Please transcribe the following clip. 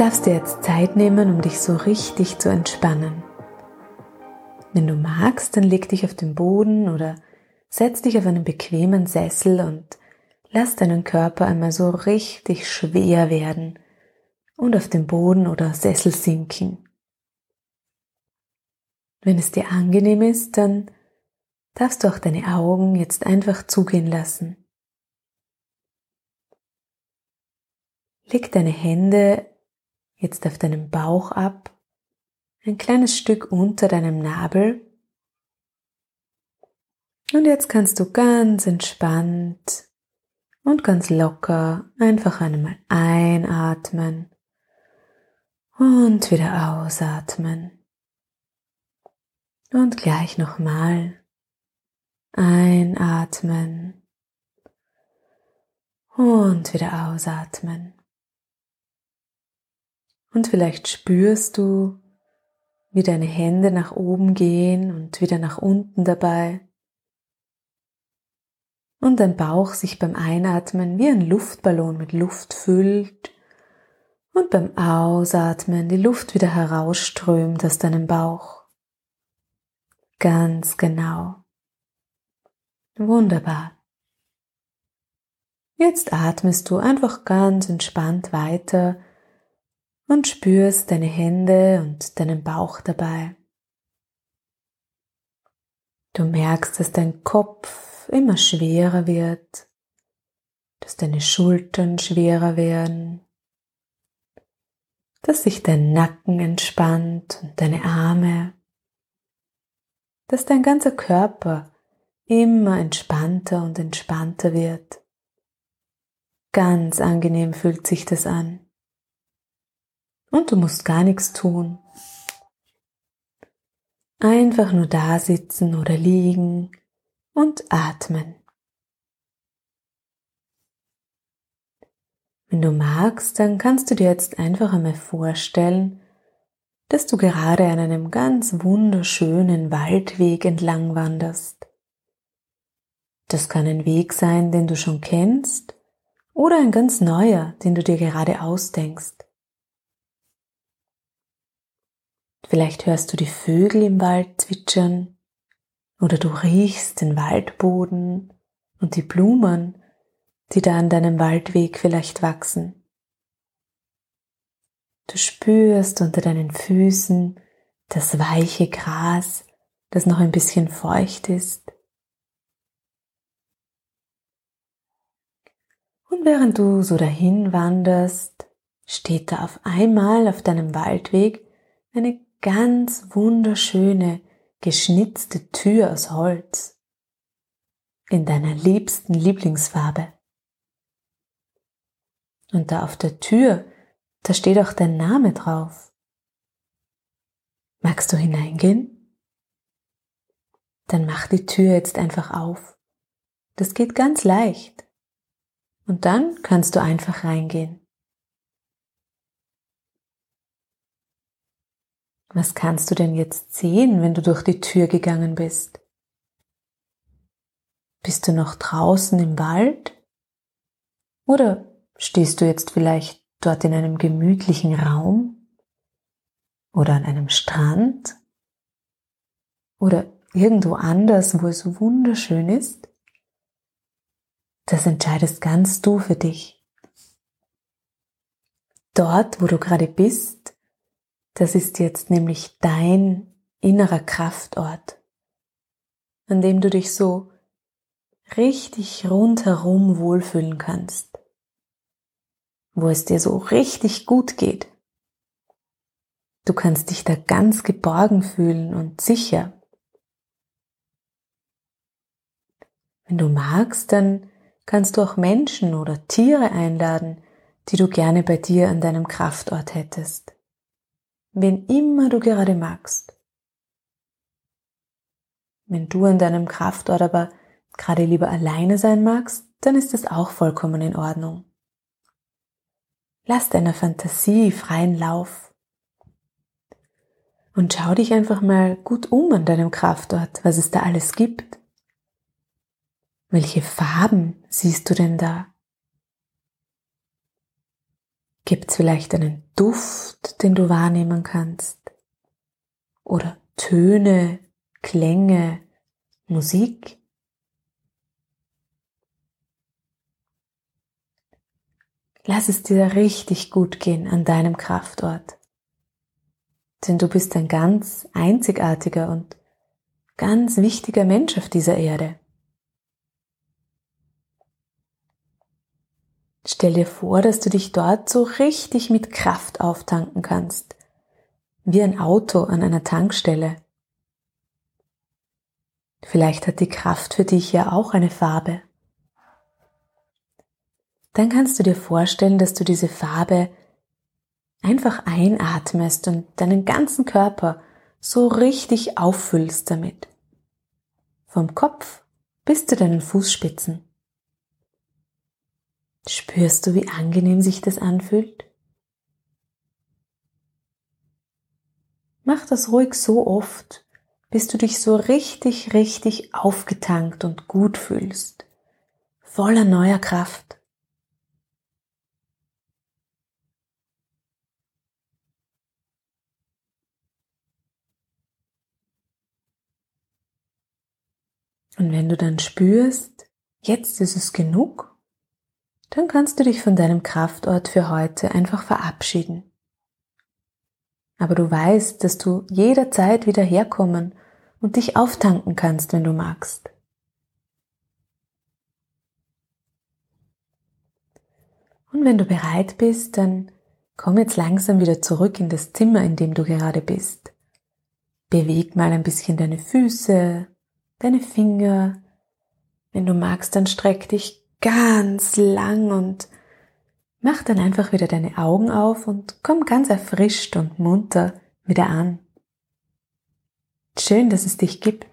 darfst dir jetzt Zeit nehmen, um dich so richtig zu entspannen. Wenn du magst, dann leg dich auf den Boden oder setz dich auf einen bequemen Sessel und lass deinen Körper einmal so richtig schwer werden und auf den Boden oder Sessel sinken. Wenn es dir angenehm ist, dann darfst du auch deine Augen jetzt einfach zugehen lassen. Leg deine Hände jetzt auf deinem Bauch ab, ein kleines Stück unter deinem Nabel. Und jetzt kannst du ganz entspannt und ganz locker einfach einmal einatmen und wieder ausatmen. Und gleich nochmal einatmen und wieder ausatmen. Und vielleicht spürst du, wie deine Hände nach oben gehen und wieder nach unten dabei. Und dein Bauch sich beim Einatmen wie ein Luftballon mit Luft füllt und beim Ausatmen die Luft wieder herausströmt aus deinem Bauch. Ganz genau. Wunderbar. Jetzt atmest du einfach ganz entspannt weiter und spürst deine Hände und deinen Bauch dabei. Du merkst, dass dein Kopf immer schwerer wird, dass deine Schultern schwerer werden, dass sich dein Nacken entspannt und deine Arme, dass dein ganzer Körper immer entspannter und entspannter wird. Ganz angenehm fühlt sich das an. Und du musst gar nichts tun. Einfach nur da sitzen oder liegen und atmen. Wenn du magst, dann kannst du dir jetzt einfach einmal vorstellen, dass du gerade an einem ganz wunderschönen Waldweg entlang wanderst. Das kann ein Weg sein, den du schon kennst, oder ein ganz neuer, den du dir gerade ausdenkst. Vielleicht hörst du die Vögel im Wald zwitschern oder du riechst den Waldboden und die Blumen, die da an deinem Waldweg vielleicht wachsen. Du spürst unter deinen Füßen das weiche Gras, das noch ein bisschen feucht ist. Und während du so dahin wanderst, steht da auf einmal auf deinem Waldweg eine ganz wunderschöne, geschnitzte Tür aus Holz in deiner liebsten Lieblingsfarbe. Und da auf der Tür, da steht auch dein Name drauf. Magst du hineingehen? Dann mach die Tür jetzt einfach auf. Das geht ganz leicht. Und dann kannst du einfach reingehen. Was kannst du denn jetzt sehen, wenn du durch die Tür gegangen bist? Bist du noch draußen im Wald? Oder stehst du jetzt vielleicht dort in einem gemütlichen Raum? Oder an einem Strand? Oder irgendwo anders, wo es wunderschön ist? Das entscheidest ganz du für dich. Dort, wo du gerade bist, das ist jetzt nämlich dein innerer Kraftort, an dem du dich so richtig rundherum wohlfühlen kannst, wo es dir so richtig gut geht. Du kannst dich da ganz geborgen fühlen und sicher. Wenn du magst, dann kannst du auch Menschen oder Tiere einladen, die du gerne bei dir an deinem Kraftort hättest wen immer du gerade magst. Wenn du an deinem Kraftort aber gerade lieber alleine sein magst, dann ist es auch vollkommen in Ordnung. Lass deiner Fantasie freien Lauf. Und schau dich einfach mal gut um an deinem Kraftort, was es da alles gibt. Welche Farben siehst du denn da? Gibt es vielleicht einen Duft, den du wahrnehmen kannst? Oder Töne, Klänge, Musik? Lass es dir richtig gut gehen an deinem Kraftort. Denn du bist ein ganz einzigartiger und ganz wichtiger Mensch auf dieser Erde. Stell dir vor, dass du dich dort so richtig mit Kraft auftanken kannst, wie ein Auto an einer Tankstelle. Vielleicht hat die Kraft für dich ja auch eine Farbe. Dann kannst du dir vorstellen, dass du diese Farbe einfach einatmest und deinen ganzen Körper so richtig auffüllst damit. Vom Kopf bis zu deinen Fußspitzen. Spürst du, wie angenehm sich das anfühlt? Mach das ruhig so oft, bis du dich so richtig, richtig aufgetankt und gut fühlst, voller neuer Kraft. Und wenn du dann spürst, jetzt ist es genug, dann kannst du dich von deinem Kraftort für heute einfach verabschieden. Aber du weißt, dass du jederzeit wieder herkommen und dich auftanken kannst, wenn du magst. Und wenn du bereit bist, dann komm jetzt langsam wieder zurück in das Zimmer, in dem du gerade bist. Beweg mal ein bisschen deine Füße, deine Finger. Wenn du magst, dann streck dich ganz lang und mach dann einfach wieder deine Augen auf und komm ganz erfrischt und munter wieder an. Schön, dass es dich gibt.